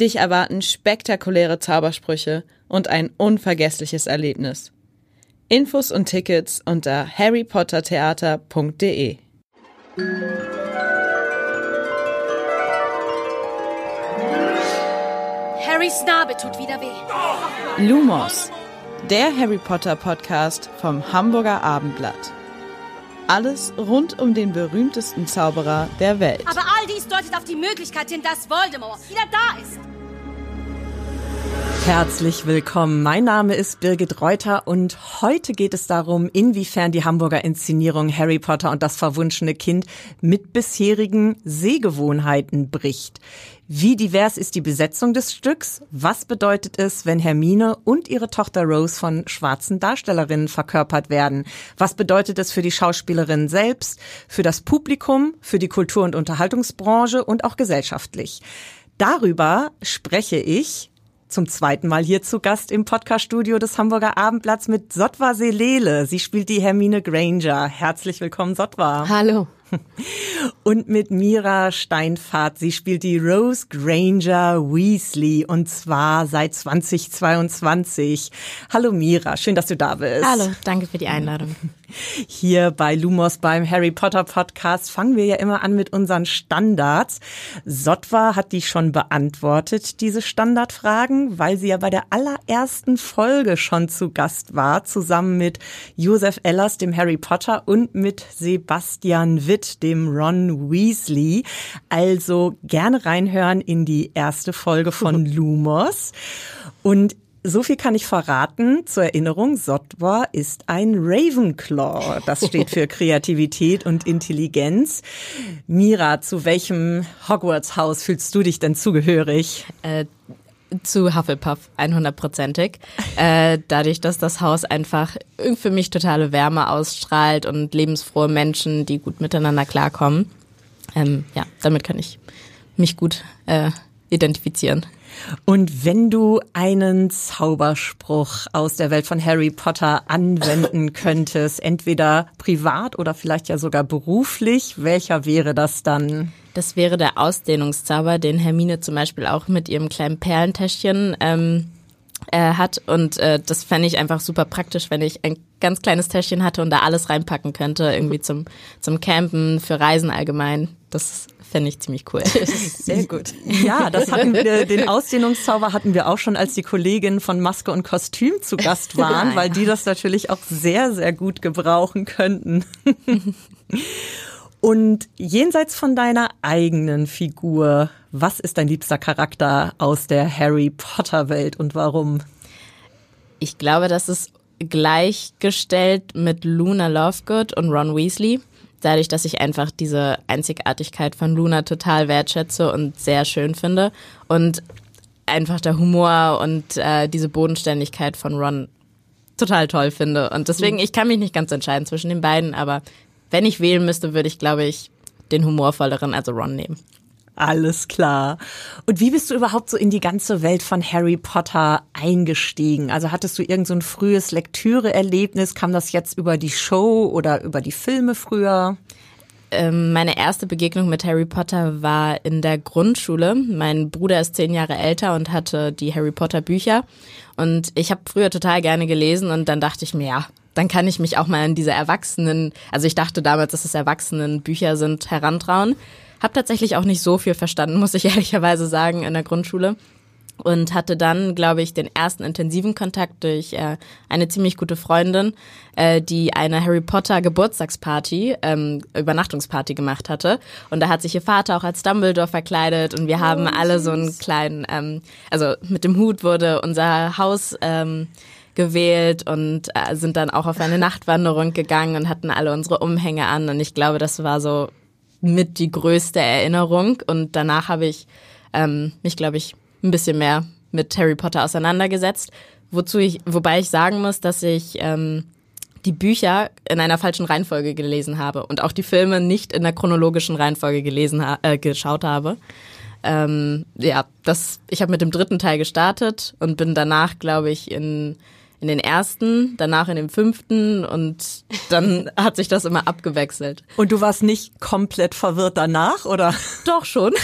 Dich erwarten spektakuläre Zaubersprüche und ein unvergessliches Erlebnis. Infos und Tickets unter harrypottertheater.de. Harrys Narbe tut wieder weh. Lumos, der Harry Potter Podcast vom Hamburger Abendblatt. Alles rund um den berühmtesten Zauberer der Welt. Aber all dies deutet auf die Möglichkeit hin, dass Voldemort wieder da ist. Herzlich willkommen. Mein Name ist Birgit Reuter und heute geht es darum, inwiefern die Hamburger Inszenierung Harry Potter und das verwunschene Kind mit bisherigen Sehgewohnheiten bricht. Wie divers ist die Besetzung des Stücks? Was bedeutet es, wenn Hermine und ihre Tochter Rose von schwarzen Darstellerinnen verkörpert werden? Was bedeutet es für die Schauspielerinnen selbst, für das Publikum, für die Kultur- und Unterhaltungsbranche und auch gesellschaftlich? Darüber spreche ich zum zweiten Mal hier zu Gast im Podcaststudio des Hamburger Abendblatts mit Sotwa Selele. Sie spielt die Hermine Granger. Herzlich willkommen, Sotwa. Hallo. Und mit Mira Steinfahrt. Sie spielt die Rose Granger Weasley und zwar seit 2022. Hallo Mira, schön, dass du da bist. Hallo, danke für die Einladung. Hier bei Lumos beim Harry Potter Podcast fangen wir ja immer an mit unseren Standards. Sotwa hat die schon beantwortet, diese Standardfragen, weil sie ja bei der allerersten Folge schon zu Gast war, zusammen mit Josef Ellers, dem Harry Potter und mit Sebastian Witt, dem Ron Weasley. Also gerne reinhören in die erste Folge von Lumos. Und so viel kann ich verraten. Zur Erinnerung, Sotwa ist ein Ravenclaw. Das steht für Kreativität und Intelligenz. Mira, zu welchem Hogwarts-Haus fühlst du dich denn zugehörig? Äh, zu Hufflepuff, 100%ig. Äh, dadurch, dass das Haus einfach für mich totale Wärme ausstrahlt und lebensfrohe Menschen, die gut miteinander klarkommen. Ähm, ja, damit kann ich mich gut äh, identifizieren. Und wenn du einen Zauberspruch aus der Welt von Harry Potter anwenden könntest, entweder privat oder vielleicht ja sogar beruflich, welcher wäre das dann? Das wäre der Ausdehnungszauber, den Hermine zum Beispiel auch mit ihrem kleinen Perlentäschchen ähm, äh, hat. Und äh, das fände ich einfach super praktisch, wenn ich ein ganz kleines Täschchen hatte und da alles reinpacken könnte, irgendwie zum, zum Campen, für Reisen allgemein. Das fände ich ziemlich cool. Sehr gut. Ja, das hatten wir, den Ausdehnungszauber hatten wir auch schon, als die Kolleginnen von Maske und Kostüm zu Gast waren, weil die das natürlich auch sehr, sehr gut gebrauchen könnten. Und jenseits von deiner eigenen Figur, was ist dein liebster Charakter aus der Harry Potter Welt und warum? Ich glaube, das ist gleichgestellt mit Luna Lovegood und Ron Weasley. Dadurch, dass ich einfach diese Einzigartigkeit von Luna total wertschätze und sehr schön finde. Und einfach der Humor und äh, diese Bodenständigkeit von Ron total toll finde. Und deswegen, ich kann mich nicht ganz entscheiden zwischen den beiden, aber wenn ich wählen müsste, würde ich, glaube ich, den humorvolleren, also Ron, nehmen. Alles klar. Und wie bist du überhaupt so in die ganze Welt von Harry Potter eingestiegen? Also hattest du irgend so ein frühes Lektüre-Erlebnis? Kam das jetzt über die Show oder über die Filme früher? Ähm, meine erste Begegnung mit Harry Potter war in der Grundschule. Mein Bruder ist zehn Jahre älter und hatte die Harry Potter Bücher. Und ich habe früher total gerne gelesen und dann dachte ich mir, ja, dann kann ich mich auch mal an diese Erwachsenen, also ich dachte damals, dass es Erwachsenen Bücher sind, herantrauen. Hab tatsächlich auch nicht so viel verstanden, muss ich ehrlicherweise sagen, in der Grundschule. Und hatte dann, glaube ich, den ersten intensiven Kontakt durch äh, eine ziemlich gute Freundin, äh, die eine Harry Potter Geburtstagsparty, ähm, Übernachtungsparty gemacht hatte. Und da hat sich ihr Vater auch als Dumbledore verkleidet und wir haben oh, alle so einen kleinen, ähm, also mit dem Hut wurde unser Haus ähm, gewählt und äh, sind dann auch auf eine Nachtwanderung gegangen und hatten alle unsere Umhänge an. Und ich glaube, das war so mit die größte Erinnerung. Und danach habe ich ähm, mich, glaube ich, ein bisschen mehr mit Harry Potter auseinandergesetzt, wozu ich, wobei ich sagen muss, dass ich ähm, die Bücher in einer falschen Reihenfolge gelesen habe und auch die Filme nicht in der chronologischen Reihenfolge gelesen äh, geschaut habe. Ähm, ja, das, ich habe mit dem dritten Teil gestartet und bin danach, glaube ich, in in den ersten, danach in den fünften und dann hat sich das immer abgewechselt. Und du warst nicht komplett verwirrt danach, oder? Doch schon.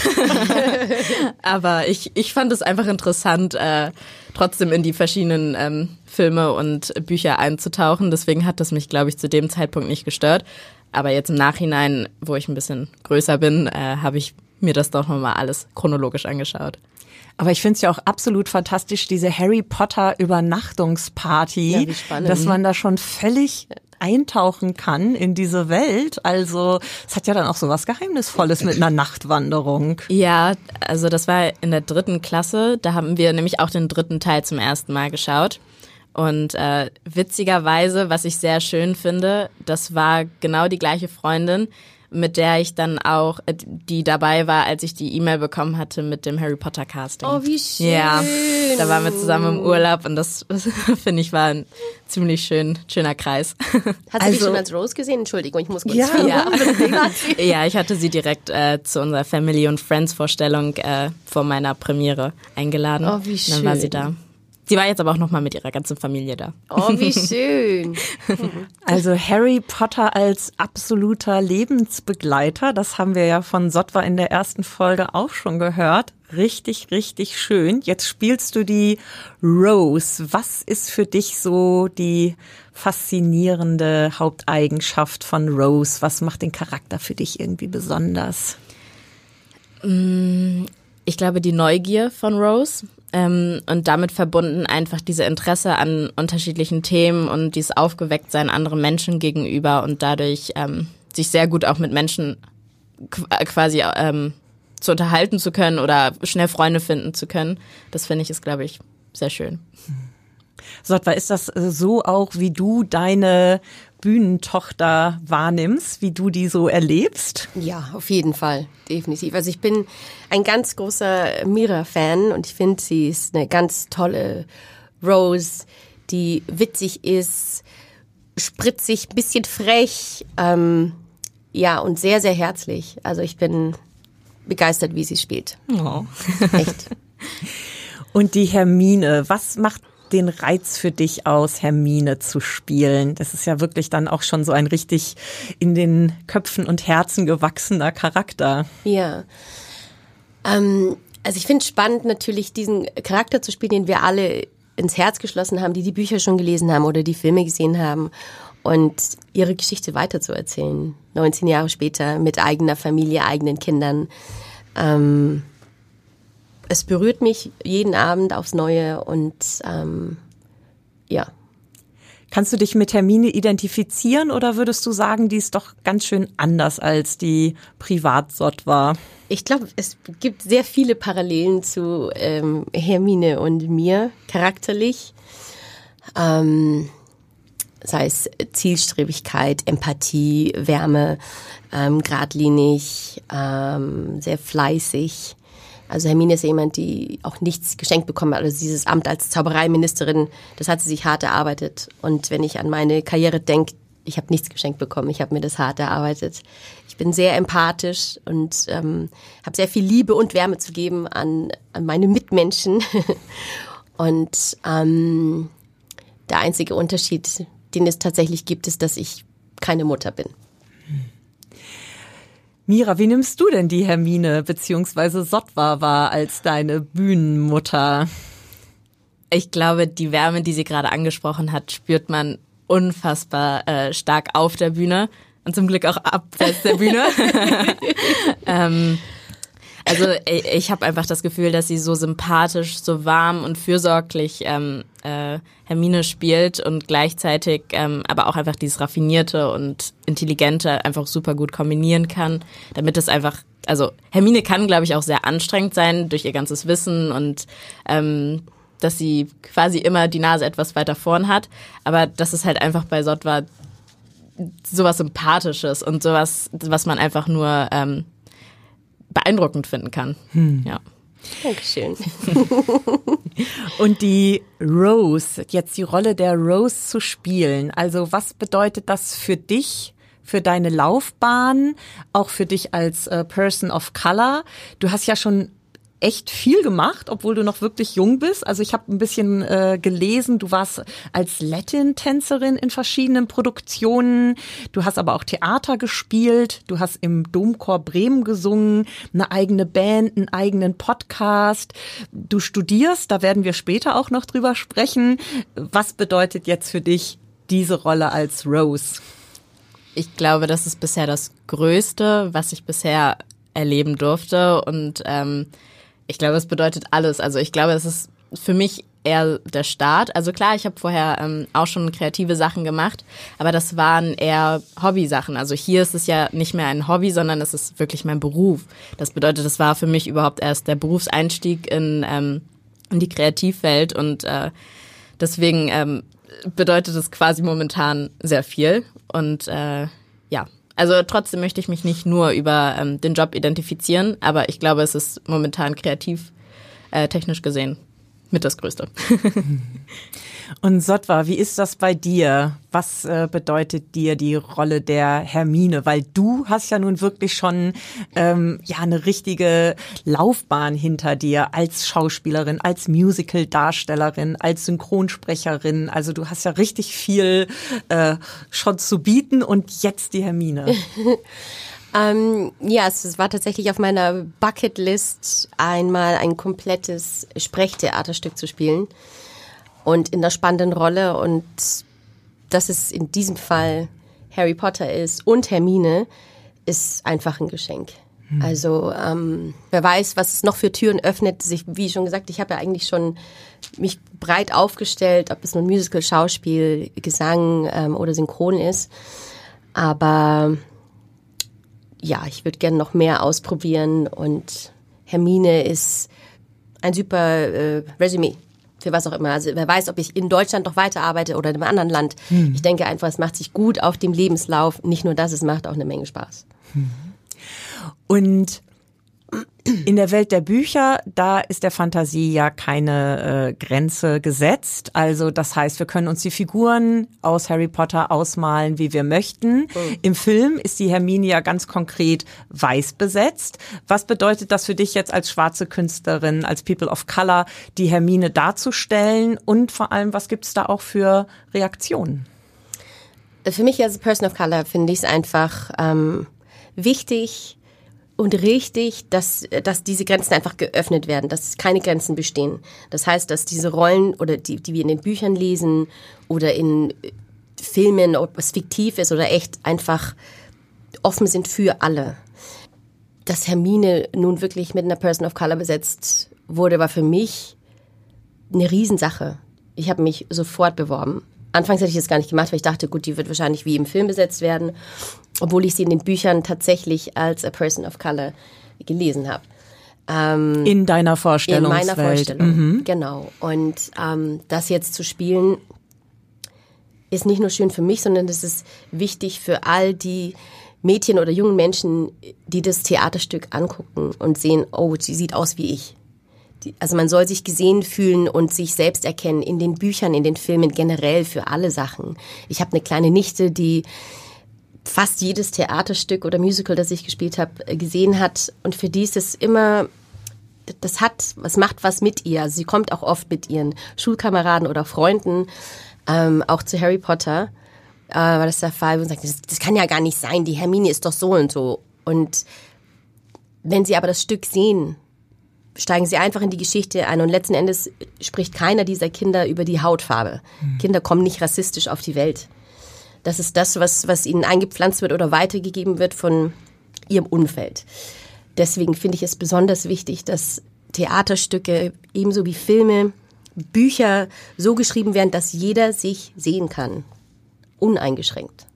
Aber ich, ich fand es einfach interessant, äh, trotzdem in die verschiedenen ähm, Filme und Bücher einzutauchen. Deswegen hat das mich, glaube ich, zu dem Zeitpunkt nicht gestört. Aber jetzt im Nachhinein, wo ich ein bisschen größer bin, äh, habe ich mir das doch nochmal alles chronologisch angeschaut. Aber ich finde es ja auch absolut fantastisch, diese Harry Potter Übernachtungsparty, ja, dass man da schon völlig eintauchen kann in diese Welt. Also es hat ja dann auch so was Geheimnisvolles mit einer Nachtwanderung. Ja, also das war in der dritten Klasse. Da haben wir nämlich auch den dritten Teil zum ersten Mal geschaut. Und äh, witzigerweise, was ich sehr schön finde, das war genau die gleiche Freundin, mit der ich dann auch, äh, die dabei war, als ich die E-Mail bekommen hatte mit dem Harry Potter Casting. Oh, wie schön. Ja, da waren wir zusammen im Urlaub und das, finde ich war ein ziemlich schön, schöner Kreis. Hast du also, dich schon als Rose gesehen? Entschuldigung, ich muss kurz ja, ja. ja, ich hatte sie direkt äh, zu unserer Family und Friends Vorstellung äh, vor meiner Premiere eingeladen. Oh, wie schön. Dann war sie da. Sie war jetzt aber auch nochmal mit ihrer ganzen Familie da. Oh, wie schön. Also Harry Potter als absoluter Lebensbegleiter, das haben wir ja von Sotwa in der ersten Folge auch schon gehört. Richtig, richtig schön. Jetzt spielst du die Rose. Was ist für dich so die faszinierende Haupteigenschaft von Rose? Was macht den Charakter für dich irgendwie besonders? Ich glaube, die Neugier von Rose ähm, und damit verbunden einfach diese Interesse an unterschiedlichen Themen und dieses Aufgewecktsein anderen Menschen gegenüber und dadurch ähm, sich sehr gut auch mit Menschen äh, quasi ähm, zu unterhalten zu können oder schnell Freunde finden zu können. Das finde ich ist, glaube ich, sehr schön. Sotwa, ist das äh, so auch, wie du deine Bühnentochter wahrnimmst, wie du die so erlebst? Ja, auf jeden Fall, definitiv. Also ich bin ein ganz großer Mira-Fan und ich finde, sie ist eine ganz tolle Rose, die witzig ist, spritzig, bisschen frech, ähm, ja, und sehr, sehr herzlich. Also ich bin begeistert, wie sie spielt. Oh. Echt. Und die Hermine, was macht den Reiz für dich aus, Hermine zu spielen? Das ist ja wirklich dann auch schon so ein richtig in den Köpfen und Herzen gewachsener Charakter. Ja. Ähm, also ich finde es spannend, natürlich diesen Charakter zu spielen, den wir alle ins Herz geschlossen haben, die die Bücher schon gelesen haben oder die Filme gesehen haben und ihre Geschichte weiterzuerzählen. 19 Jahre später mit eigener Familie, eigenen Kindern. Ähm, es berührt mich jeden Abend aufs Neue und ähm, ja. Kannst du dich mit Hermine identifizieren oder würdest du sagen, die ist doch ganz schön anders als die Privatsott war? Ich glaube, es gibt sehr viele Parallelen zu ähm, Hermine und mir charakterlich. Ähm, sei es Zielstrebigkeit, Empathie, Wärme, ähm, geradlinig, ähm, sehr fleißig. Also Hermine ist jemand, die auch nichts geschenkt bekommen hat. Also dieses Amt als Zaubereiministerin, das hat sie sich hart erarbeitet. Und wenn ich an meine Karriere denke, ich habe nichts geschenkt bekommen. Ich habe mir das hart erarbeitet. Ich bin sehr empathisch und ähm, habe sehr viel Liebe und Wärme zu geben an, an meine Mitmenschen. und ähm, der einzige Unterschied, den es tatsächlich gibt, ist, dass ich keine Mutter bin. Mira, wie nimmst du denn die Hermine bzw. Sotwa war als deine Bühnenmutter? Ich glaube, die Wärme, die sie gerade angesprochen hat, spürt man unfassbar äh, stark auf der Bühne und zum Glück auch abseits der Bühne. ähm, also ich, ich habe einfach das Gefühl, dass sie so sympathisch, so warm und fürsorglich ähm, äh, Hermine spielt und gleichzeitig ähm, aber auch einfach dieses raffinierte und intelligente einfach super gut kombinieren kann, damit es einfach also Hermine kann, glaube ich, auch sehr anstrengend sein durch ihr ganzes Wissen und ähm, dass sie quasi immer die Nase etwas weiter vorn hat. Aber das ist halt einfach bei Sotwa sowas Sympathisches und sowas, was man einfach nur ähm, beeindruckend finden kann. Hm. Ja. Dankeschön. Und die Rose, jetzt die Rolle der Rose zu spielen. Also was bedeutet das für dich? für deine Laufbahn, auch für dich als äh, Person of Color. Du hast ja schon echt viel gemacht, obwohl du noch wirklich jung bist. Also ich habe ein bisschen äh, gelesen, du warst als Latin-Tänzerin in verschiedenen Produktionen, du hast aber auch Theater gespielt, du hast im Domchor Bremen gesungen, eine eigene Band, einen eigenen Podcast, du studierst, da werden wir später auch noch drüber sprechen. Was bedeutet jetzt für dich diese Rolle als Rose? Ich glaube, das ist bisher das Größte, was ich bisher erleben durfte und ähm, ich glaube, es bedeutet alles. Also ich glaube, es ist für mich eher der Start. Also klar, ich habe vorher ähm, auch schon kreative Sachen gemacht, aber das waren eher Hobby-Sachen. Also hier ist es ja nicht mehr ein Hobby, sondern es ist wirklich mein Beruf. Das bedeutet, das war für mich überhaupt erst der Berufseinstieg in, ähm, in die Kreativwelt und äh, deswegen ähm, bedeutet es quasi momentan sehr viel. Und äh, ja, also trotzdem möchte ich mich nicht nur über ähm, den Job identifizieren, aber ich glaube, es ist momentan kreativ, äh, technisch gesehen, mit das Größte. Und Sotwa, wie ist das bei dir? Was äh, bedeutet dir die Rolle der Hermine? Weil du hast ja nun wirklich schon ähm, ja eine richtige Laufbahn hinter dir als Schauspielerin, als Musical-Darstellerin, als Synchronsprecherin. Also du hast ja richtig viel äh, schon zu bieten und jetzt die Hermine. Ähm, ja, es war tatsächlich auf meiner Bucketlist, einmal ein komplettes Sprechtheaterstück zu spielen und in der spannenden Rolle und dass es in diesem Fall Harry Potter ist und Hermine, ist einfach ein Geschenk. Hm. Also ähm, wer weiß, was es noch für Türen öffnet. Sich, wie schon gesagt, ich habe ja eigentlich schon mich breit aufgestellt, ob es nun Musical, Schauspiel, Gesang ähm, oder Synchron ist. Aber ja, ich würde gerne noch mehr ausprobieren und Hermine ist ein super äh, Resümee für was auch immer. Also wer weiß, ob ich in Deutschland noch weiterarbeite oder in einem anderen Land. Hm. Ich denke einfach, es macht sich gut auf dem Lebenslauf. Nicht nur das, es macht auch eine Menge Spaß. Hm. Und in der Welt der Bücher, da ist der Fantasie ja keine äh, Grenze gesetzt. Also das heißt, wir können uns die Figuren aus Harry Potter ausmalen, wie wir möchten. Mhm. Im Film ist die Hermine ja ganz konkret weiß besetzt. Was bedeutet das für dich jetzt als schwarze Künstlerin, als People of Color, die Hermine darzustellen? Und vor allem, was gibt's da auch für Reaktionen? Für mich als Person of Color finde ich es einfach ähm, wichtig, und richtig, dass, dass diese Grenzen einfach geöffnet werden, dass keine Grenzen bestehen. Das heißt, dass diese Rollen oder die, die wir in den Büchern lesen oder in Filmen, ob es fiktiv ist oder echt, einfach offen sind für alle. Dass Hermine nun wirklich mit einer Person of Color besetzt wurde, war für mich eine Riesensache. Ich habe mich sofort beworben. Anfangs hätte ich das gar nicht gemacht, weil ich dachte, gut, die wird wahrscheinlich wie im Film besetzt werden obwohl ich sie in den Büchern tatsächlich als a person of color gelesen habe. Ähm, in deiner Vorstellung. In meiner Vorstellung, mhm. genau. Und ähm, das jetzt zu spielen, ist nicht nur schön für mich, sondern es ist wichtig für all die Mädchen oder jungen Menschen, die das Theaterstück angucken und sehen, oh, sie sieht aus wie ich. Also man soll sich gesehen fühlen und sich selbst erkennen in den Büchern, in den Filmen, generell für alle Sachen. Ich habe eine kleine Nichte, die fast jedes Theaterstück oder Musical, das ich gespielt habe, äh, gesehen hat. Und für die ist es immer, das hat, was macht was mit ihr. Also sie kommt auch oft mit ihren Schulkameraden oder Freunden, ähm, auch zu Harry Potter, äh, war das der Fall, und sagt, das, das kann ja gar nicht sein, die Hermine ist doch so und so. Und wenn sie aber das Stück sehen, steigen sie einfach in die Geschichte ein und letzten Endes spricht keiner dieser Kinder über die Hautfarbe. Mhm. Kinder kommen nicht rassistisch auf die Welt. Das ist das, was, was ihnen eingepflanzt wird oder weitergegeben wird von ihrem Umfeld. Deswegen finde ich es besonders wichtig, dass Theaterstücke ebenso wie Filme, Bücher so geschrieben werden, dass jeder sich sehen kann. Uneingeschränkt.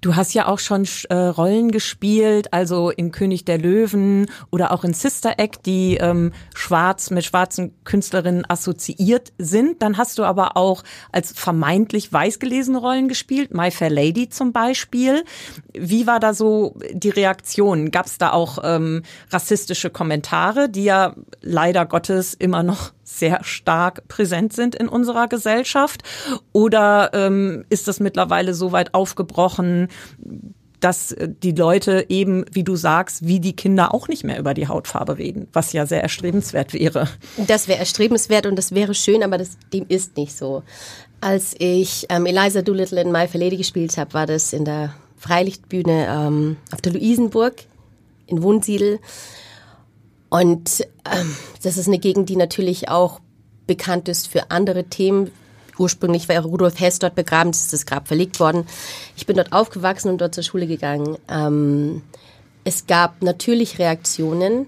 Du hast ja auch schon äh, Rollen gespielt, also in König der Löwen oder auch in Sister Act, die ähm, schwarz mit schwarzen Künstlerinnen assoziiert sind. Dann hast du aber auch als vermeintlich weiß gelesene Rollen gespielt, My Fair Lady zum Beispiel. Wie war da so die Reaktion? Gab es da auch ähm, rassistische Kommentare, die ja leider Gottes immer noch sehr stark präsent sind in unserer Gesellschaft? Oder ähm, ist das mittlerweile so weit aufgebrochen, dass die Leute eben, wie du sagst, wie die Kinder auch nicht mehr über die Hautfarbe reden, was ja sehr erstrebenswert wäre. Das wäre erstrebenswert und das wäre schön, aber das, dem ist nicht so. Als ich ähm, Eliza Doolittle in My Fair Lady gespielt habe, war das in der Freilichtbühne ähm, auf der Luisenburg in Wunsiedel. Und ähm, das ist eine Gegend, die natürlich auch bekannt ist für andere Themen, ursprünglich war Rudolf Hess dort begraben, ist das Grab verlegt worden. Ich bin dort aufgewachsen und dort zur Schule gegangen. Ähm, es gab natürlich Reaktionen,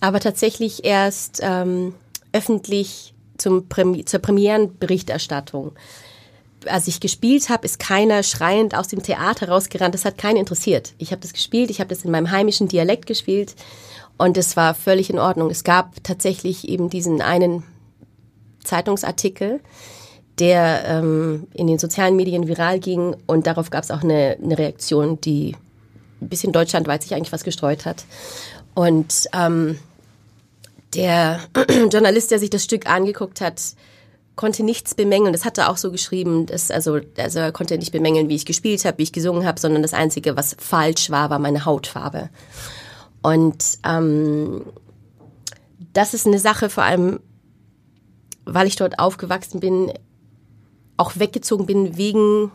aber tatsächlich erst ähm, öffentlich zum Premi zur Premierenberichterstattung. Als ich gespielt habe, ist keiner schreiend aus dem Theater rausgerannt. Das hat keinen interessiert. Ich habe das gespielt, ich habe das in meinem heimischen Dialekt gespielt und es war völlig in Ordnung. Es gab tatsächlich eben diesen einen Zeitungsartikel, der ähm, in den sozialen Medien viral ging und darauf gab es auch eine, eine Reaktion, die ein bisschen deutschlandweit sich eigentlich was gestreut hat. Und ähm, der Journalist, der sich das Stück angeguckt hat, konnte nichts bemängeln. Das hat er auch so geschrieben. Dass, also, also er konnte nicht bemängeln, wie ich gespielt habe, wie ich gesungen habe, sondern das Einzige, was falsch war, war meine Hautfarbe. Und ähm, das ist eine Sache, vor allem, weil ich dort aufgewachsen bin, auch weggezogen bin wegen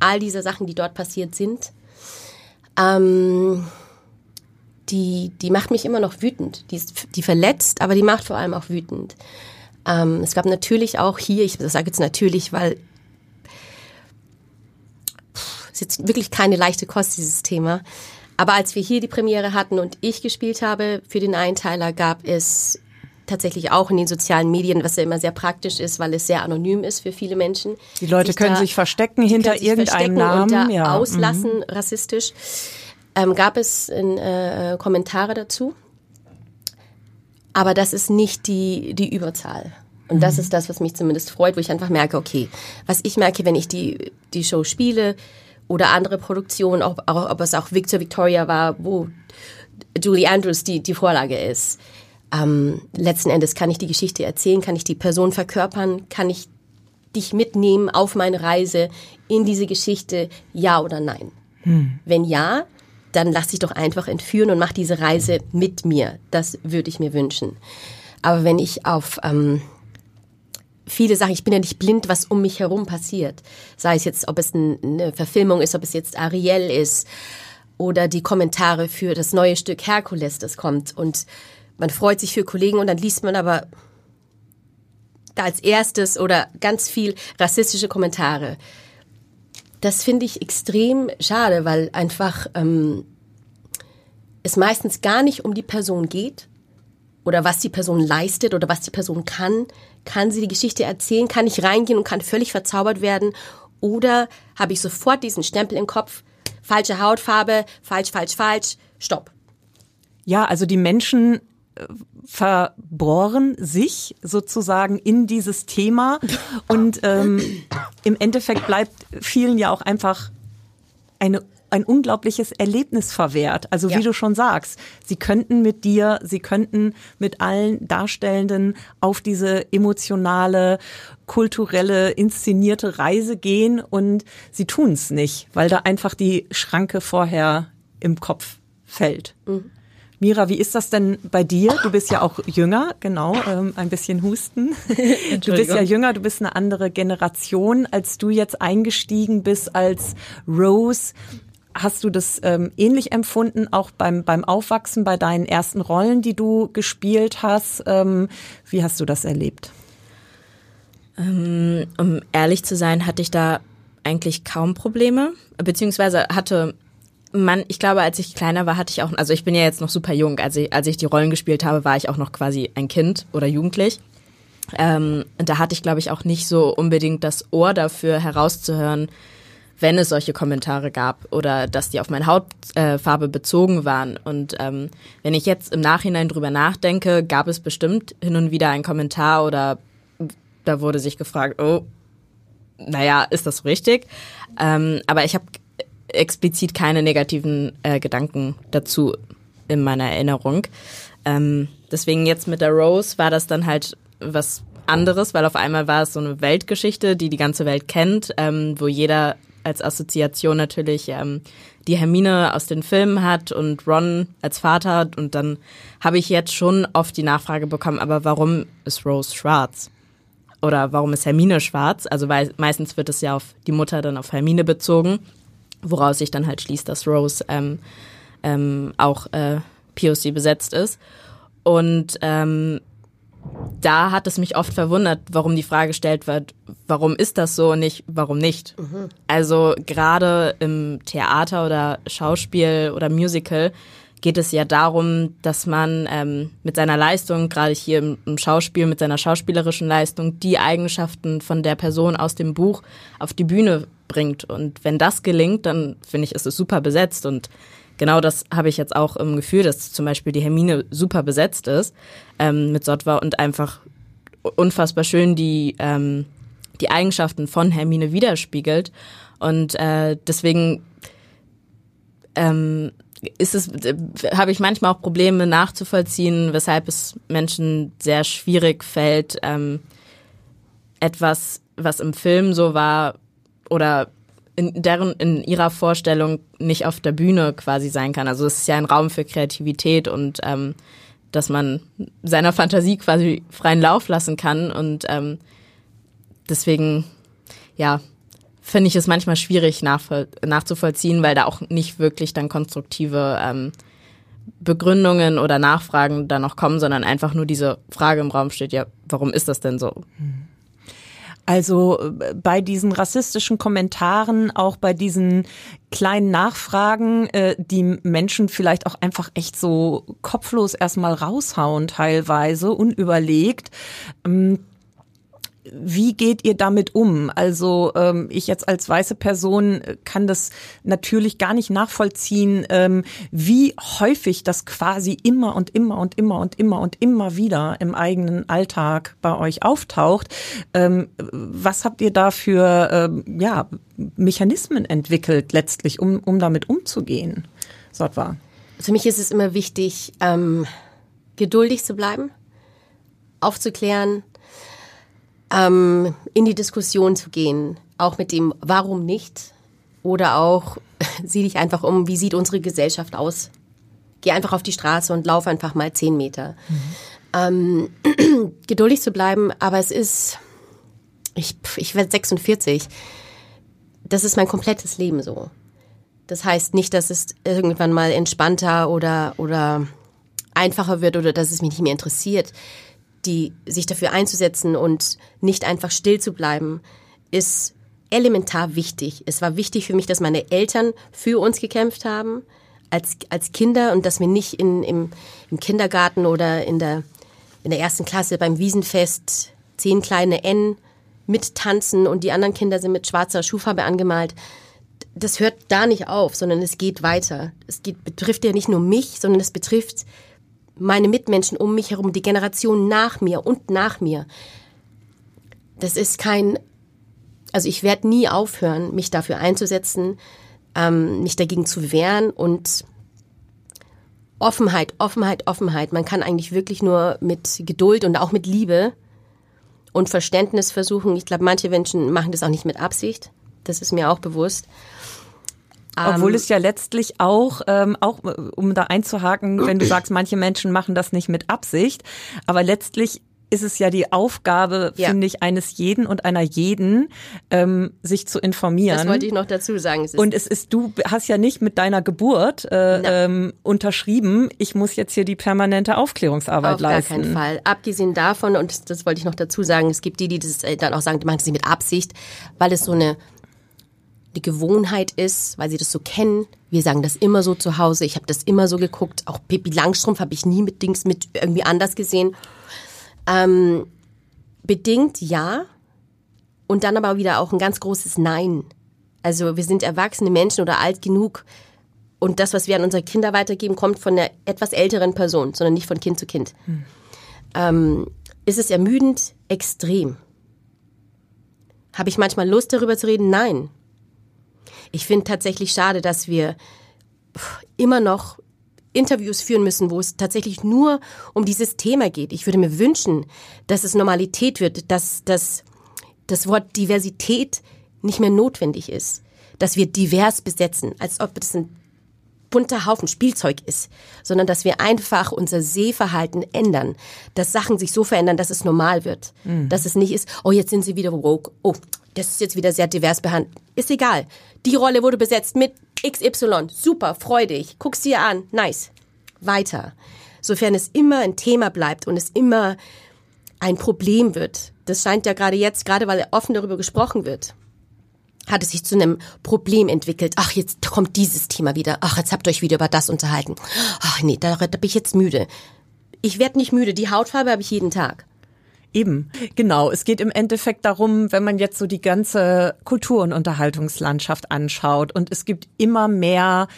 all dieser Sachen, die dort passiert sind. Ähm, die, die macht mich immer noch wütend. Die, ist, die verletzt, aber die macht vor allem auch wütend. Ähm, es gab natürlich auch hier, ich sage jetzt natürlich, weil es ist jetzt wirklich keine leichte Kost, dieses Thema. Aber als wir hier die Premiere hatten und ich gespielt habe für den Einteiler, gab es tatsächlich auch in den sozialen Medien, was ja immer sehr praktisch ist, weil es sehr anonym ist für viele Menschen. Die Leute können da, sich verstecken hinter sich irgendeinem Namen. Und ja. auslassen, mhm. rassistisch. Ähm, gab es in, äh, Kommentare dazu. Aber das ist nicht die, die Überzahl. Und das mhm. ist das, was mich zumindest freut, wo ich einfach merke, okay, was ich merke, wenn ich die, die Show spiele oder andere Produktionen, ob, auch, ob es auch Victor Victoria war, wo Julie Andrews die, die Vorlage ist ähm, letzten Endes kann ich die Geschichte erzählen, kann ich die Person verkörpern, kann ich dich mitnehmen auf meine Reise in diese Geschichte, ja oder nein? Hm. Wenn ja, dann lass dich doch einfach entführen und mach diese Reise mit mir. Das würde ich mir wünschen. Aber wenn ich auf ähm, viele Sachen, ich bin ja nicht blind, was um mich herum passiert. Sei es jetzt, ob es eine Verfilmung ist, ob es jetzt Ariel ist oder die Kommentare für das neue Stück Herkules, das kommt. Und man freut sich für Kollegen und dann liest man aber da als erstes oder ganz viel rassistische Kommentare. Das finde ich extrem schade, weil einfach ähm, es meistens gar nicht um die Person geht oder was die Person leistet oder was die Person kann. Kann sie die Geschichte erzählen? Kann ich reingehen und kann völlig verzaubert werden? Oder habe ich sofort diesen Stempel im Kopf? Falsche Hautfarbe, falsch, falsch, falsch, stopp. Ja, also die Menschen verbohren sich sozusagen in dieses Thema und ähm, im Endeffekt bleibt vielen ja auch einfach eine ein unglaubliches Erlebnis verwehrt. Also ja. wie du schon sagst, sie könnten mit dir, sie könnten mit allen Darstellenden auf diese emotionale, kulturelle, inszenierte Reise gehen und sie tun es nicht, weil da einfach die Schranke vorher im Kopf fällt. Mhm. Mira, wie ist das denn bei dir? Du bist ja auch jünger, genau, ähm, ein bisschen husten. Du bist ja jünger, du bist eine andere Generation. Als du jetzt eingestiegen bist als Rose, hast du das ähm, ähnlich empfunden, auch beim, beim Aufwachsen, bei deinen ersten Rollen, die du gespielt hast? Ähm, wie hast du das erlebt? Ähm, um ehrlich zu sein, hatte ich da eigentlich kaum Probleme, beziehungsweise hatte man, ich glaube, als ich kleiner war, hatte ich auch, also ich bin ja jetzt noch super jung, als ich, als ich die Rollen gespielt habe, war ich auch noch quasi ein Kind oder jugendlich. Ähm, da hatte ich, glaube ich, auch nicht so unbedingt das Ohr dafür herauszuhören, wenn es solche Kommentare gab oder dass die auf meine Hautfarbe äh, bezogen waren. Und ähm, wenn ich jetzt im Nachhinein drüber nachdenke, gab es bestimmt hin und wieder einen Kommentar oder da wurde sich gefragt, oh, naja, ist das richtig? Ähm, aber ich habe explizit keine negativen äh, Gedanken dazu in meiner Erinnerung. Ähm, deswegen jetzt mit der Rose war das dann halt was anderes, weil auf einmal war es so eine Weltgeschichte, die die ganze Welt kennt, ähm, wo jeder als Assoziation natürlich ähm, die Hermine aus den Filmen hat und Ron als Vater. Und dann habe ich jetzt schon oft die Nachfrage bekommen, aber warum ist Rose schwarz? Oder warum ist Hermine schwarz? Also weil meistens wird es ja auf die Mutter dann auf Hermine bezogen, woraus sich dann halt schließt, dass Rose ähm, ähm, auch äh, POC besetzt ist. Und ähm, da hat es mich oft verwundert, warum die Frage gestellt wird, warum ist das so und nicht, warum nicht? Mhm. Also gerade im Theater oder Schauspiel oder Musical geht es ja darum, dass man ähm, mit seiner Leistung, gerade hier im, im, Schauspiel, mit seiner schauspielerischen Leistung, die Eigenschaften von der Person aus dem Buch auf die Bühne bringt. Und wenn das gelingt, dann finde ich, ist es super besetzt und genau das habe ich jetzt auch im Gefühl, dass zum Beispiel die Hermine super besetzt ist ähm, mit Sotwa und einfach unfassbar schön die, ähm, die Eigenschaften von Hermine widerspiegelt. Und äh, deswegen ähm, ist es, äh, habe ich manchmal auch Probleme nachzuvollziehen, weshalb es Menschen sehr schwierig fällt, ähm, etwas, was im Film so war oder in deren in ihrer Vorstellung nicht auf der Bühne quasi sein kann. Also es ist ja ein Raum für Kreativität und ähm, dass man seiner Fantasie quasi freien Lauf lassen kann und ähm, deswegen ja finde ich es manchmal schwierig nachzuvollziehen, weil da auch nicht wirklich dann konstruktive ähm, Begründungen oder Nachfragen da noch kommen, sondern einfach nur diese Frage im Raum steht, ja, warum ist das denn so? Mhm. Also äh, bei diesen rassistischen Kommentaren, auch bei diesen kleinen Nachfragen, äh, die Menschen vielleicht auch einfach echt so kopflos erstmal raushauen, teilweise unüberlegt. Ähm, wie geht ihr damit um? Also ähm, ich jetzt als weiße Person kann das natürlich gar nicht nachvollziehen, ähm, wie häufig das quasi immer und immer und immer und immer und immer wieder im eigenen Alltag bei euch auftaucht. Ähm, was habt ihr da für ähm, ja, Mechanismen entwickelt letztlich, um, um damit umzugehen? Sotwa. Für mich ist es immer wichtig, ähm, geduldig zu bleiben, aufzuklären, ähm, in die Diskussion zu gehen, auch mit dem Warum nicht oder auch sieh dich einfach um, wie sieht unsere Gesellschaft aus? Geh einfach auf die Straße und lauf einfach mal zehn Meter. Mhm. Ähm, geduldig zu bleiben, aber es ist, ich, ich werde 46, das ist mein komplettes Leben so. Das heißt nicht, dass es irgendwann mal entspannter oder, oder einfacher wird oder dass es mich nicht mehr interessiert die sich dafür einzusetzen und nicht einfach still zu bleiben, ist elementar wichtig. Es war wichtig für mich, dass meine Eltern für uns gekämpft haben als, als Kinder und dass wir nicht in, im, im Kindergarten oder in der, in der ersten Klasse beim Wiesenfest zehn kleine N mittanzen und die anderen Kinder sind mit schwarzer Schuhfarbe angemalt. Das hört da nicht auf, sondern es geht weiter. Es geht, betrifft ja nicht nur mich, sondern es betrifft meine Mitmenschen um mich herum, die Generation nach mir und nach mir. Das ist kein, also ich werde nie aufhören, mich dafür einzusetzen, ähm, mich dagegen zu wehren und Offenheit, Offenheit, Offenheit. Man kann eigentlich wirklich nur mit Geduld und auch mit Liebe und Verständnis versuchen. Ich glaube, manche Menschen machen das auch nicht mit Absicht. Das ist mir auch bewusst. Obwohl ähm, es ja letztlich auch, ähm, auch um da einzuhaken, wenn du sagst, manche Menschen machen das nicht mit Absicht, aber letztlich ist es ja die Aufgabe, ja. finde ich, eines jeden und einer jeden, ähm, sich zu informieren. Das wollte ich noch dazu sagen. Es und es ist, du hast ja nicht mit deiner Geburt äh, ähm, unterschrieben, ich muss jetzt hier die permanente Aufklärungsarbeit Auf leisten. Auf gar keinen Fall. Abgesehen davon, und das wollte ich noch dazu sagen, es gibt die, die das äh, dann auch sagen, die machen das nicht mit Absicht, weil es so eine die Gewohnheit ist, weil sie das so kennen. Wir sagen das immer so zu Hause. Ich habe das immer so geguckt. Auch Pippi Langstrumpf habe ich nie mit Dings mit irgendwie anders gesehen. Ähm, bedingt ja. Und dann aber wieder auch ein ganz großes Nein. Also wir sind erwachsene Menschen oder alt genug. Und das, was wir an unsere Kinder weitergeben, kommt von einer etwas älteren Person, sondern nicht von Kind zu Kind. Hm. Ähm, ist es ermüdend? Extrem. Habe ich manchmal Lust, darüber zu reden? Nein. Ich finde tatsächlich schade, dass wir immer noch Interviews führen müssen, wo es tatsächlich nur um dieses Thema geht. Ich würde mir wünschen, dass es Normalität wird, dass, dass das Wort Diversität nicht mehr notwendig ist, dass wir divers besetzen, als ob das ein bunter Haufen Spielzeug ist, sondern dass wir einfach unser Sehverhalten ändern, dass Sachen sich so verändern, dass es normal wird, mhm. dass es nicht ist, oh, jetzt sind sie wieder woke, oh, das ist jetzt wieder sehr divers behandelt. Ist egal. Die Rolle wurde besetzt mit XY. Super, freu dich. Guck's dir an. Nice. Weiter. Sofern es immer ein Thema bleibt und es immer ein Problem wird. Das scheint ja gerade jetzt, gerade weil offen darüber gesprochen wird, hat es sich zu einem Problem entwickelt. Ach, jetzt kommt dieses Thema wieder. Ach, jetzt habt ihr euch wieder über das unterhalten. Ach nee, da, da bin ich jetzt müde. Ich werde nicht müde. Die Hautfarbe habe ich jeden Tag. Eben, genau. Es geht im Endeffekt darum, wenn man jetzt so die ganze Kultur- und Unterhaltungslandschaft anschaut und es gibt immer mehr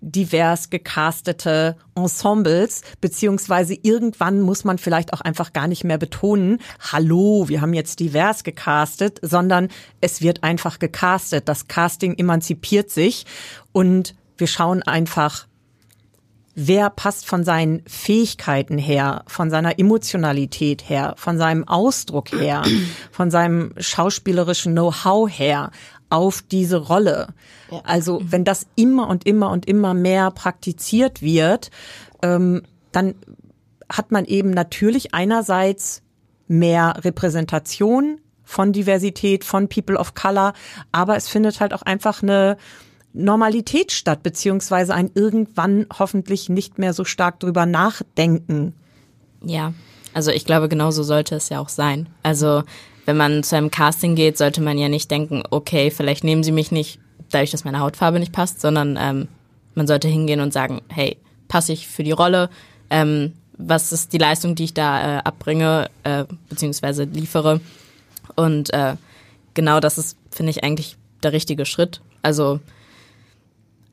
divers gecastete Ensembles, beziehungsweise irgendwann muss man vielleicht auch einfach gar nicht mehr betonen, hallo, wir haben jetzt divers gecastet, sondern es wird einfach gecastet. Das Casting emanzipiert sich und wir schauen einfach, wer passt von seinen Fähigkeiten her, von seiner Emotionalität her, von seinem Ausdruck her, von seinem schauspielerischen Know-how her auf diese Rolle. Ja. Also wenn das immer und immer und immer mehr praktiziert wird, ähm, dann hat man eben natürlich einerseits mehr Repräsentation von Diversität, von People of Color, aber es findet halt auch einfach eine Normalität statt, beziehungsweise ein irgendwann hoffentlich nicht mehr so stark drüber nachdenken. Ja, also ich glaube, genauso sollte es ja auch sein. Also wenn man zu einem Casting geht, sollte man ja nicht denken, okay, vielleicht nehmen sie mich nicht, dadurch, dass meine Hautfarbe nicht passt, sondern ähm, man sollte hingehen und sagen, hey, passe ich für die Rolle? Ähm, was ist die Leistung, die ich da äh, abbringe, äh, beziehungsweise liefere? Und äh, genau das ist, finde ich, eigentlich der richtige Schritt. Also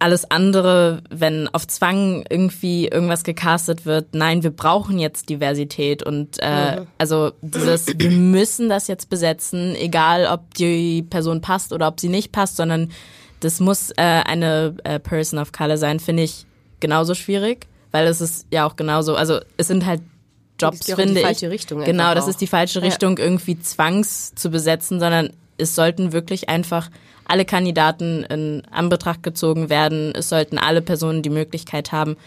alles andere, wenn auf Zwang irgendwie irgendwas gecastet wird, nein, wir brauchen jetzt Diversität und äh, mhm. also dieses, wir müssen das jetzt besetzen, egal ob die Person passt oder ob sie nicht passt, sondern das muss äh, eine äh, Person of Color sein, finde ich genauso schwierig, weil es ist ja auch genauso, also es sind halt Jobs, finde ich. Genau, das ist die falsche Richtung, ja. irgendwie zwangs zu besetzen, sondern es sollten wirklich einfach alle Kandidaten in Anbetracht gezogen werden. Es sollten alle Personen die Möglichkeit haben,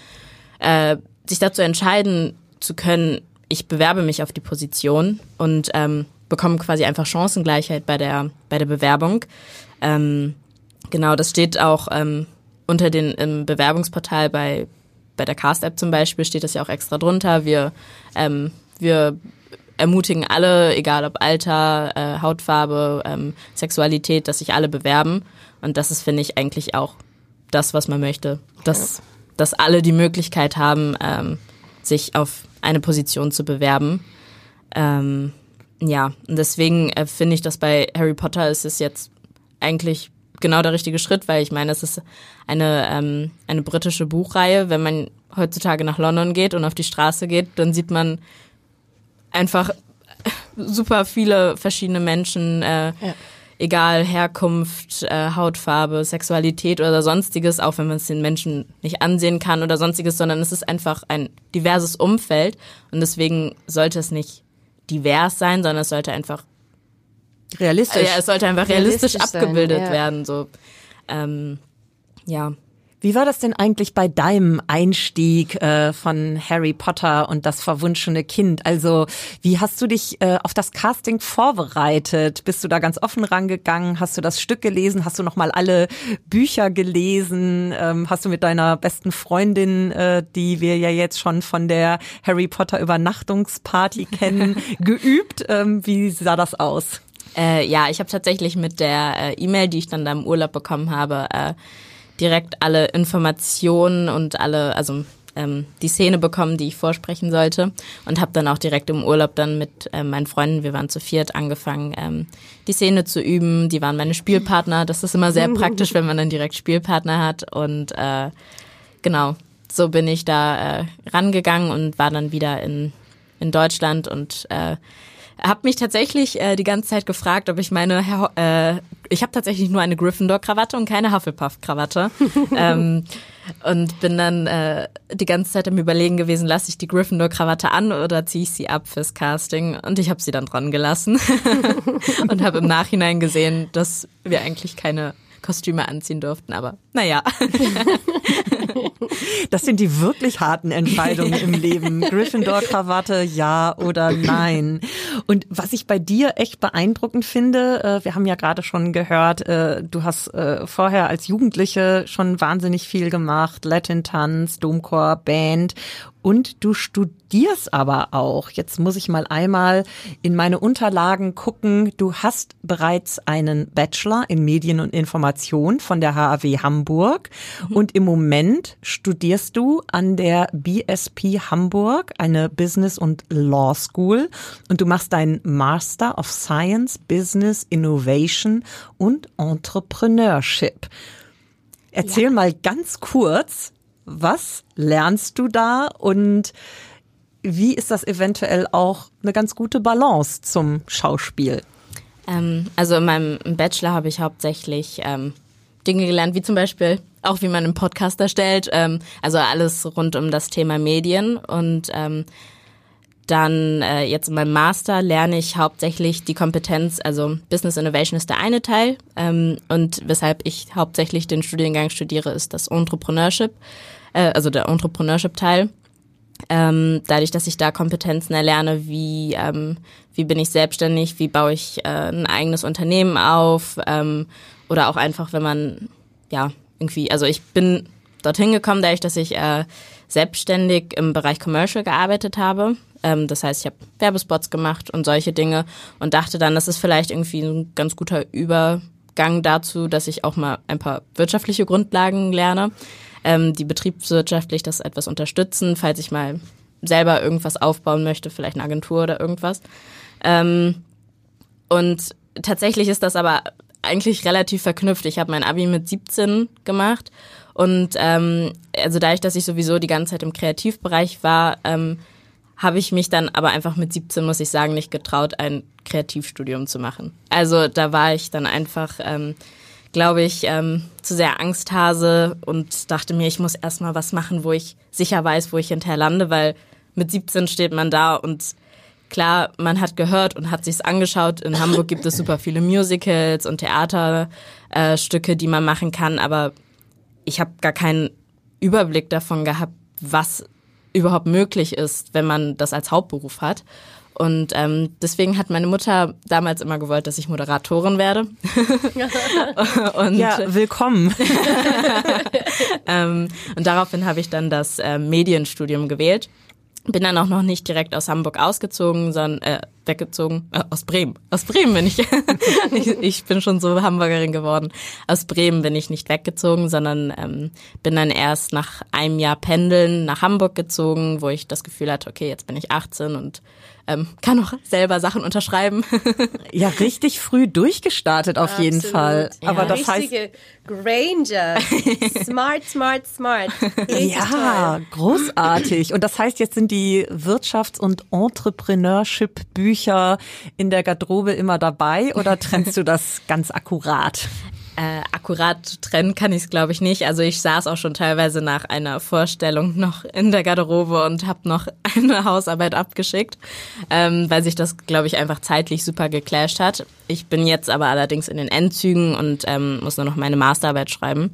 äh, sich dazu entscheiden zu können, ich bewerbe mich auf die Position und ähm, bekomme quasi einfach Chancengleichheit bei der, bei der Bewerbung. Ähm, genau, das steht auch ähm, unter den im Bewerbungsportal bei, bei der Cast-App zum Beispiel, steht das ja auch extra drunter. Wir, ähm, wir ermutigen alle, egal ob Alter, äh, Hautfarbe, ähm, Sexualität, dass sich alle bewerben. Und das ist, finde ich, eigentlich auch das, was man möchte. Dass, ja. dass alle die Möglichkeit haben, ähm, sich auf eine Position zu bewerben. Ähm, ja, und deswegen äh, finde ich, dass bei Harry Potter ist es jetzt eigentlich genau der richtige Schritt, weil ich meine, es ist eine, ähm, eine britische Buchreihe. Wenn man heutzutage nach London geht und auf die Straße geht, dann sieht man einfach super viele verschiedene Menschen, äh, ja. egal Herkunft, äh, Hautfarbe, Sexualität oder sonstiges, auch wenn man es den Menschen nicht ansehen kann oder sonstiges, sondern es ist einfach ein diverses Umfeld und deswegen sollte es nicht divers sein, sondern es sollte einfach realistisch. ja, es sollte einfach realistisch, realistisch abgebildet sein, ja. werden. So, ähm, ja. Wie war das denn eigentlich bei deinem Einstieg äh, von Harry Potter und das verwunschene Kind? Also wie hast du dich äh, auf das Casting vorbereitet? Bist du da ganz offen rangegangen? Hast du das Stück gelesen? Hast du noch mal alle Bücher gelesen? Ähm, hast du mit deiner besten Freundin, äh, die wir ja jetzt schon von der Harry Potter Übernachtungsparty kennen, geübt? Ähm, wie sah das aus? Äh, ja, ich habe tatsächlich mit der äh, E-Mail, die ich dann da im Urlaub bekommen habe, äh, direkt alle Informationen und alle, also ähm, die Szene bekommen, die ich vorsprechen sollte und habe dann auch direkt im Urlaub dann mit äh, meinen Freunden, wir waren zu viert, angefangen, ähm, die Szene zu üben. Die waren meine Spielpartner. Das ist immer sehr praktisch, wenn man dann direkt Spielpartner hat und äh, genau, so bin ich da äh, rangegangen und war dann wieder in, in Deutschland und äh, habe mich tatsächlich äh, die ganze Zeit gefragt, ob ich meine, äh, ich habe tatsächlich nur eine Gryffindor-Krawatte und keine Hufflepuff-Krawatte. ähm, und bin dann äh, die ganze Zeit am Überlegen gewesen, lasse ich die Gryffindor-Krawatte an oder ziehe ich sie ab fürs Casting? Und ich habe sie dann dran gelassen und habe im Nachhinein gesehen, dass wir eigentlich keine Kostüme anziehen durften, aber naja. Das sind die wirklich harten Entscheidungen im Leben. Gryffindor-Krawatte, ja oder nein. Und was ich bei dir echt beeindruckend finde, äh, wir haben ja gerade schon gehört, äh, du hast äh, vorher als Jugendliche schon wahnsinnig viel gemacht, Latin-Tanz, Domchor, Band und du studierst aber auch. Jetzt muss ich mal einmal in meine Unterlagen gucken. Du hast bereits einen Bachelor in Medien und Information von der HAW Hamburg mhm. und im Moment studierst du an der BSP Hamburg, eine Business und Law School und du machst deinen Master of Science, Business, Innovation und Entrepreneurship. Erzähl ja. mal ganz kurz, was lernst du da und wie ist das eventuell auch eine ganz gute Balance zum Schauspiel? Ähm, also in meinem Bachelor habe ich hauptsächlich ähm, Dinge gelernt, wie zum Beispiel auch wie man einen Podcast erstellt, ähm, also alles rund um das Thema Medien und ähm, dann äh, jetzt in meinem Master lerne ich hauptsächlich die Kompetenz, also Business Innovation ist der eine Teil ähm, und weshalb ich hauptsächlich den Studiengang studiere, ist das Entrepreneurship, äh, also der Entrepreneurship-Teil. Ähm, dadurch, dass ich da Kompetenzen erlerne, wie, ähm, wie bin ich selbstständig, wie baue ich äh, ein eigenes Unternehmen auf ähm, oder auch einfach, wenn man, ja, irgendwie, also ich bin dorthin gekommen, dadurch, dass ich äh, selbstständig im Bereich Commercial gearbeitet habe. Ähm, das heißt, ich habe Werbespots gemacht und solche Dinge und dachte dann, das ist vielleicht irgendwie ein ganz guter Übergang dazu, dass ich auch mal ein paar wirtschaftliche Grundlagen lerne, ähm, die betriebswirtschaftlich das etwas unterstützen, falls ich mal selber irgendwas aufbauen möchte, vielleicht eine Agentur oder irgendwas. Ähm, und tatsächlich ist das aber eigentlich relativ verknüpft. Ich habe mein Abi mit 17 gemacht und ähm, also dadurch, dass ich sowieso die ganze Zeit im Kreativbereich war, ähm, habe ich mich dann aber einfach mit 17, muss ich sagen, nicht getraut, ein Kreativstudium zu machen. Also da war ich dann einfach, ähm, glaube ich, ähm, zu sehr Angsthase und dachte mir, ich muss erstmal was machen, wo ich sicher weiß, wo ich hinterher lande, weil mit 17 steht man da und klar, man hat gehört und hat sich's angeschaut. In Hamburg gibt es super viele Musicals und Theaterstücke, äh, die man machen kann, aber ich habe gar keinen Überblick davon gehabt, was überhaupt möglich ist, wenn man das als Hauptberuf hat. Und ähm, deswegen hat meine Mutter damals immer gewollt, dass ich Moderatorin werde. und, ja, willkommen. ähm, und daraufhin habe ich dann das äh, Medienstudium gewählt. Bin dann auch noch nicht direkt aus Hamburg ausgezogen, sondern äh, weggezogen. Äh, aus Bremen. Aus Bremen bin ich. ich. Ich bin schon so Hamburgerin geworden. Aus Bremen bin ich nicht weggezogen, sondern ähm, bin dann erst nach einem Jahr Pendeln nach Hamburg gezogen, wo ich das Gefühl hatte, okay, jetzt bin ich 18 und ähm, kann auch selber Sachen unterschreiben. ja, richtig früh durchgestartet auf Absolut. jeden Fall. Ja. Aber das Richtige heißt Granger. Smart, smart, smart. ja, großartig. Und das heißt, jetzt sind die Wirtschafts- und Entrepreneurship-Bücher in der Garderobe immer dabei oder trennst du das ganz akkurat? Äh, akkurat trennen kann ich es, glaube ich, nicht. Also ich saß auch schon teilweise nach einer Vorstellung noch in der Garderobe und habe noch eine Hausarbeit abgeschickt, ähm, weil sich das, glaube ich, einfach zeitlich super geclasht hat. Ich bin jetzt aber allerdings in den Endzügen und ähm, muss nur noch meine Masterarbeit schreiben.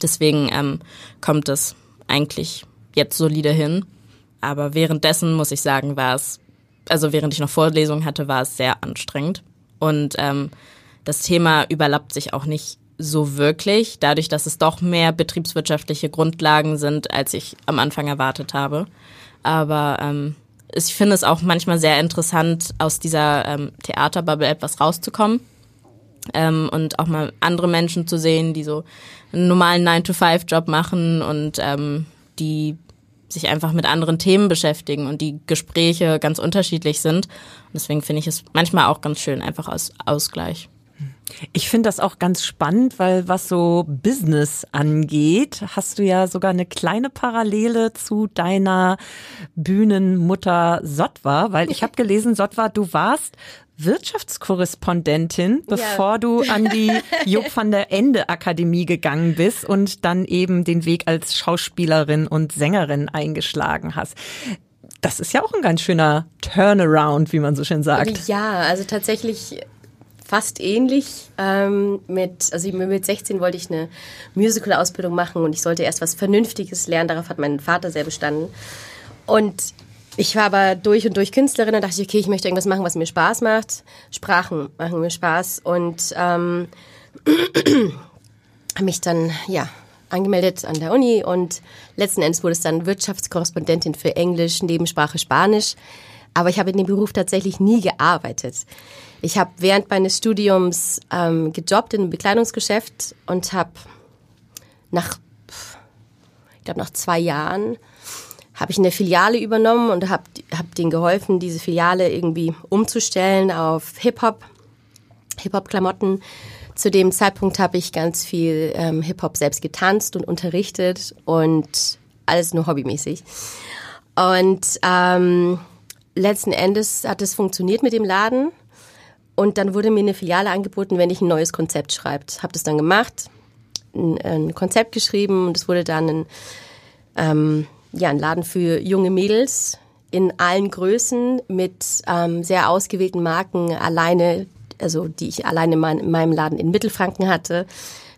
Deswegen ähm, kommt es eigentlich jetzt solide hin. Aber währenddessen muss ich sagen, war es, also während ich noch Vorlesungen hatte, war es sehr anstrengend. Und ähm, das Thema überlappt sich auch nicht so wirklich, dadurch, dass es doch mehr betriebswirtschaftliche Grundlagen sind, als ich am Anfang erwartet habe. Aber ähm, ich finde es auch manchmal sehr interessant, aus dieser ähm, Theaterbubble etwas rauszukommen ähm, und auch mal andere Menschen zu sehen, die so einen normalen 9-to-5-Job machen und ähm, die sich einfach mit anderen Themen beschäftigen und die Gespräche ganz unterschiedlich sind. Und deswegen finde ich es manchmal auch ganz schön, einfach als Ausgleich. Ich finde das auch ganz spannend, weil was so Business angeht, hast du ja sogar eine kleine Parallele zu deiner Bühnenmutter Sotwa, weil ich habe gelesen, Sotwa, du warst Wirtschaftskorrespondentin, bevor ja. du an die Job van der Ende Akademie gegangen bist und dann eben den Weg als Schauspielerin und Sängerin eingeschlagen hast. Das ist ja auch ein ganz schöner Turnaround, wie man so schön sagt. Ja, also tatsächlich fast ähnlich. Ähm, mit, also mit 16 wollte ich eine Musical-Ausbildung machen und ich sollte erst was Vernünftiges lernen. Darauf hat mein Vater sehr bestanden. Und ich war aber durch und durch Künstlerin und dachte okay, ich möchte irgendwas machen, was mir Spaß macht. Sprachen machen mir Spaß und ähm, habe mich dann ja angemeldet an der Uni und letzten Endes wurde es dann Wirtschaftskorrespondentin für Englisch, Nebensprache Spanisch. Aber ich habe in dem Beruf tatsächlich nie gearbeitet. Ich habe während meines Studiums ähm, gejobbt in einem Bekleidungsgeschäft und habe nach, ich glaube nach zwei Jahren habe ich eine Filiale übernommen und habe hab denen geholfen, diese Filiale irgendwie umzustellen auf Hip-Hop, Hip-Hop-Klamotten. Zu dem Zeitpunkt habe ich ganz viel ähm, Hip-Hop selbst getanzt und unterrichtet und alles nur hobbymäßig. Und ähm, letzten Endes hat es funktioniert mit dem Laden. Und dann wurde mir eine Filiale angeboten, wenn ich ein neues Konzept schreibe. Habe das dann gemacht, ein, ein Konzept geschrieben und es wurde dann ein ähm, ja, ein Laden für junge Mädels in allen Größen mit ähm, sehr ausgewählten Marken alleine, also die ich alleine mein, in meinem Laden in Mittelfranken hatte.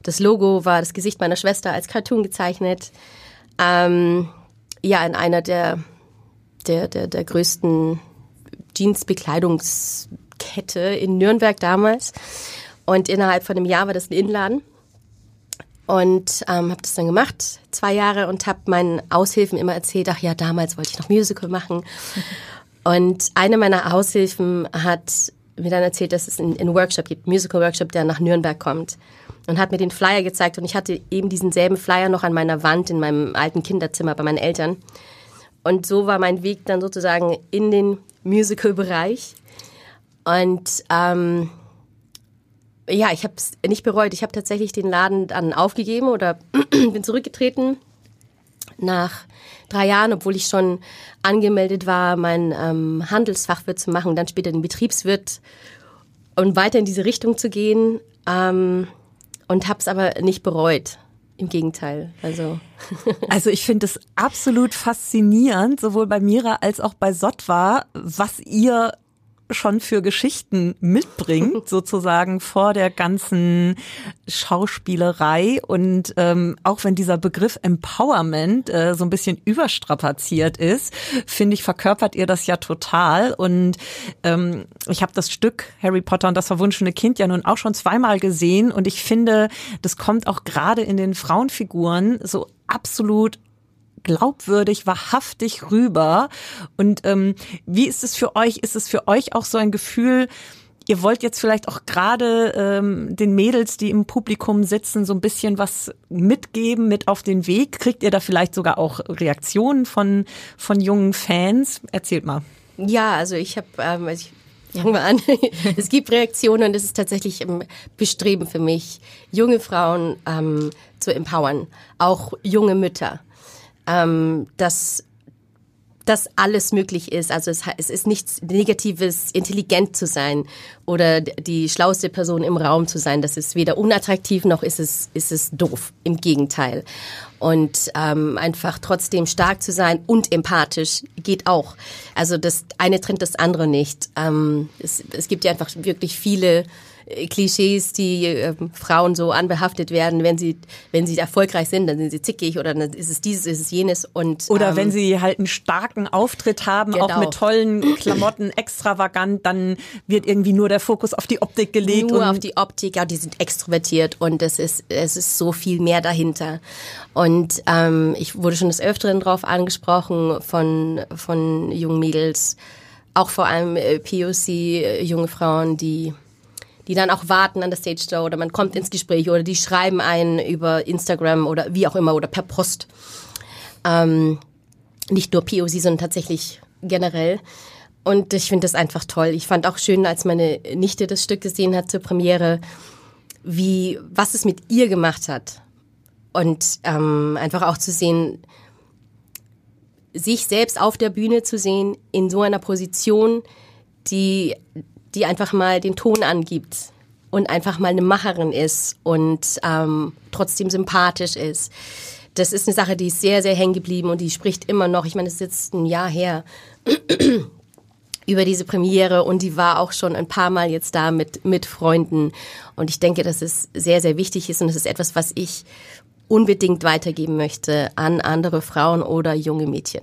Das Logo war das Gesicht meiner Schwester als Cartoon gezeichnet. Ähm, ja, in einer der, der, der, der größten Jeans-Bekleidungskette in Nürnberg damals. Und innerhalb von einem Jahr war das ein Innenladen und ähm, habe das dann gemacht, zwei Jahre und habe meinen Aushilfen immer erzählt, ach ja, damals wollte ich noch Musical machen. Und eine meiner Aushilfen hat mir dann erzählt, dass es einen, einen Workshop gibt, Musical-Workshop, der nach Nürnberg kommt. Und hat mir den Flyer gezeigt und ich hatte eben diesen selben Flyer noch an meiner Wand in meinem alten Kinderzimmer bei meinen Eltern. Und so war mein Weg dann sozusagen in den Musical-Bereich. Und ähm, ja, ich habe es nicht bereut. Ich habe tatsächlich den Laden dann aufgegeben oder bin zurückgetreten nach drei Jahren, obwohl ich schon angemeldet war, mein ähm, Handelsfachwirt zu machen, dann später den Betriebswirt und weiter in diese Richtung zu gehen. Ähm, und habe es aber nicht bereut. Im Gegenteil. Also, also ich finde es absolut faszinierend, sowohl bei Mira als auch bei Sotwa, was ihr schon für Geschichten mitbringt, sozusagen vor der ganzen Schauspielerei. Und ähm, auch wenn dieser Begriff Empowerment äh, so ein bisschen überstrapaziert ist, finde ich, verkörpert ihr das ja total. Und ähm, ich habe das Stück Harry Potter und das verwunschene Kind ja nun auch schon zweimal gesehen. Und ich finde, das kommt auch gerade in den Frauenfiguren so absolut glaubwürdig, wahrhaftig rüber. Und ähm, wie ist es für euch? Ist es für euch auch so ein Gefühl, ihr wollt jetzt vielleicht auch gerade ähm, den Mädels, die im Publikum sitzen, so ein bisschen was mitgeben, mit auf den Weg? Kriegt ihr da vielleicht sogar auch Reaktionen von, von jungen Fans? Erzählt mal. Ja, also ich habe, ähm, also ich fangen wir an. es gibt Reaktionen und es ist tatsächlich ein Bestreben für mich, junge Frauen ähm, zu empowern, auch junge Mütter ähm, dass dass alles möglich ist. Also es, es ist nichts Negatives, intelligent zu sein oder die schlauste Person im Raum zu sein. Das ist weder unattraktiv noch ist es, ist es doof. Im Gegenteil. Und ähm, einfach trotzdem stark zu sein und empathisch geht auch. Also das eine trennt das andere nicht. Ähm, es, es gibt ja einfach wirklich viele Klischees, die äh, Frauen so anbehaftet werden, wenn sie, wenn sie erfolgreich sind, dann sind sie zickig oder dann ist es dieses, ist es jenes und oder ähm, wenn sie halt einen starken Auftritt haben, genau. auch mit tollen Klamotten, extravagant, dann wird irgendwie nur der Fokus auf die Optik gelegt. Nur auf die Optik, ja, die sind extrovertiert und es ist, es ist so viel mehr dahinter. Und ähm, ich wurde schon des Öfteren drauf angesprochen von, von jungen Mädels, auch vor allem äh, POC, äh, junge Frauen, die die dann auch warten an der Stage Show oder man kommt ins Gespräch oder die schreiben einen über Instagram oder wie auch immer oder per Post. Ähm, nicht nur POC, sondern tatsächlich generell. Und ich finde das einfach toll. Ich fand auch schön, als meine Nichte das Stück gesehen hat zur Premiere, wie, was es mit ihr gemacht hat. Und ähm, einfach auch zu sehen, sich selbst auf der Bühne zu sehen, in so einer Position, die, die einfach mal den Ton angibt und einfach mal eine Macherin ist und ähm, trotzdem sympathisch ist. Das ist eine Sache, die ist sehr, sehr hängen geblieben und die spricht immer noch. Ich meine, es ist jetzt ein Jahr her über diese Premiere und die war auch schon ein paar Mal jetzt da mit, mit Freunden. Und ich denke, dass es sehr, sehr wichtig ist und es ist etwas, was ich unbedingt weitergeben möchte an andere Frauen oder junge Mädchen.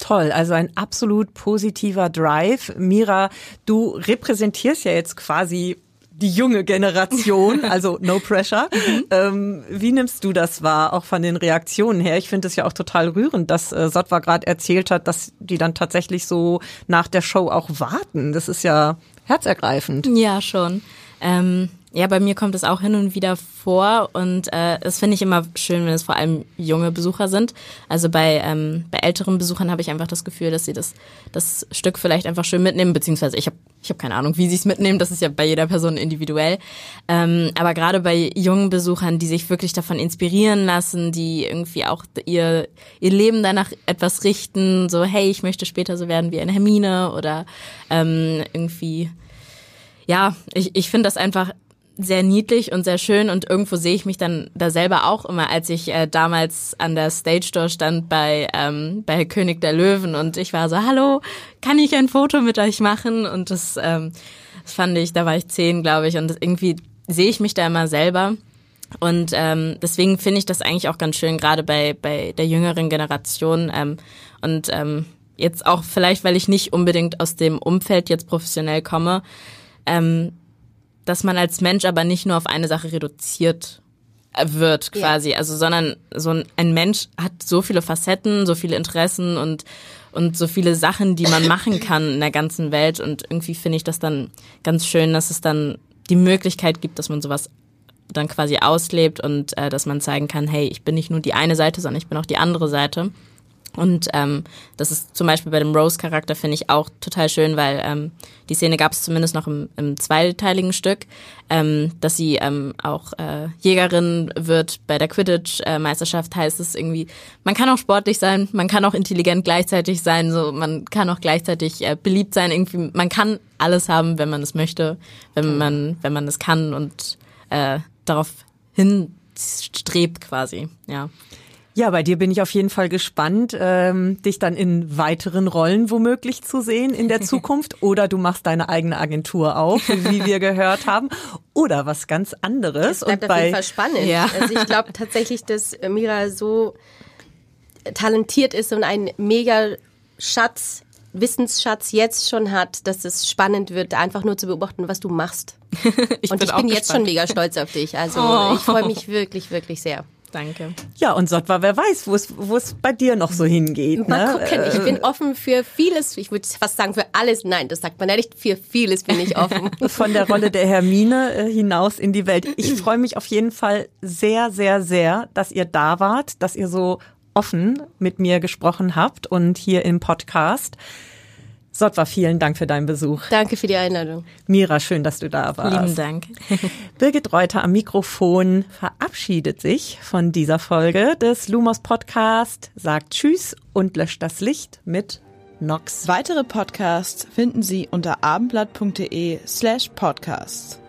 Toll, also ein absolut positiver Drive. Mira, du repräsentierst ja jetzt quasi die junge Generation, also no pressure. Mhm. Ähm, wie nimmst du das wahr, auch von den Reaktionen her? Ich finde es ja auch total rührend, dass äh, Sotwa gerade erzählt hat, dass die dann tatsächlich so nach der Show auch warten. Das ist ja herzergreifend. Ja, schon. Ähm, ja, bei mir kommt es auch hin und wieder vor und äh, das finde ich immer schön, wenn es vor allem junge Besucher sind. Also bei, ähm, bei älteren Besuchern habe ich einfach das Gefühl, dass sie das, das Stück vielleicht einfach schön mitnehmen, beziehungsweise ich habe ich hab keine Ahnung, wie sie es mitnehmen, das ist ja bei jeder Person individuell. Ähm, aber gerade bei jungen Besuchern, die sich wirklich davon inspirieren lassen, die irgendwie auch ihr, ihr Leben danach etwas richten, so hey, ich möchte später so werden wie eine Hermine oder ähm, irgendwie ja, ich, ich finde das einfach sehr niedlich und sehr schön und irgendwo sehe ich mich dann da selber auch immer, als ich äh, damals an der Stage Door stand bei ähm, bei König der Löwen und ich war so, hallo, kann ich ein Foto mit euch machen? Und das, ähm, das fand ich, da war ich zehn, glaube ich, und irgendwie sehe ich mich da immer selber. Und ähm, deswegen finde ich das eigentlich auch ganz schön, gerade bei, bei der jüngeren Generation. Ähm, und ähm, jetzt auch vielleicht, weil ich nicht unbedingt aus dem Umfeld jetzt professionell komme, ähm, dass man als Mensch aber nicht nur auf eine Sache reduziert wird quasi, ja. also sondern so ein, Mensch hat so viele Facetten, so viele Interessen und und so viele Sachen, die man machen kann in der ganzen Welt und irgendwie finde ich das dann ganz schön, dass es dann die Möglichkeit gibt, dass man sowas dann quasi auslebt und äh, dass man zeigen kann, hey, ich bin nicht nur die eine Seite, sondern ich bin auch die andere Seite. Und ähm, das ist zum Beispiel bei dem Rose-Charakter finde ich auch total schön, weil ähm, die Szene gab es zumindest noch im, im zweiteiligen Stück, ähm, dass sie ähm, auch äh, Jägerin wird bei der Quidditch-Meisterschaft. Heißt es irgendwie, man kann auch sportlich sein, man kann auch intelligent gleichzeitig sein, so man kann auch gleichzeitig äh, beliebt sein. Irgendwie, man kann alles haben, wenn man es möchte, wenn man wenn man es kann und äh, darauf hinstrebt quasi, ja. Ja, bei dir bin ich auf jeden Fall gespannt, ähm, dich dann in weiteren Rollen womöglich zu sehen in der Zukunft. Oder du machst deine eigene Agentur auf, wie wir gehört haben. Oder was ganz anderes. Das bleibt Und bei, auf jeden Fall spannend. Ja. Also ich glaube tatsächlich, dass Mira so talentiert ist und einen mega Schatz Wissensschatz jetzt schon hat, dass es spannend wird, einfach nur zu beobachten, was du machst. ich und bin ich bin jetzt schon mega stolz auf dich. Also oh. ich freue mich wirklich, wirklich sehr. Danke. Ja, und Sotwa, wer weiß, wo es, wo es bei dir noch so hingeht. Mal ne? gucken, ich bin offen für vieles. Ich würde fast sagen für alles. Nein, das sagt man ja nicht. Für vieles bin ich offen. Von der Rolle der Hermine äh, hinaus in die Welt. Ich freue mich auf jeden Fall sehr, sehr, sehr, dass ihr da wart, dass ihr so offen mit mir gesprochen habt und hier im Podcast. Sotwa, vielen Dank für deinen Besuch. Danke für die Einladung. Mira, schön, dass du da warst. Lieben Dank. Birgit Reuter am Mikrofon verabschiedet sich von dieser Folge des Lumos Podcast, sagt Tschüss und löscht das Licht mit Nox. Weitere Podcasts finden Sie unter abendblatt.de slash podcasts.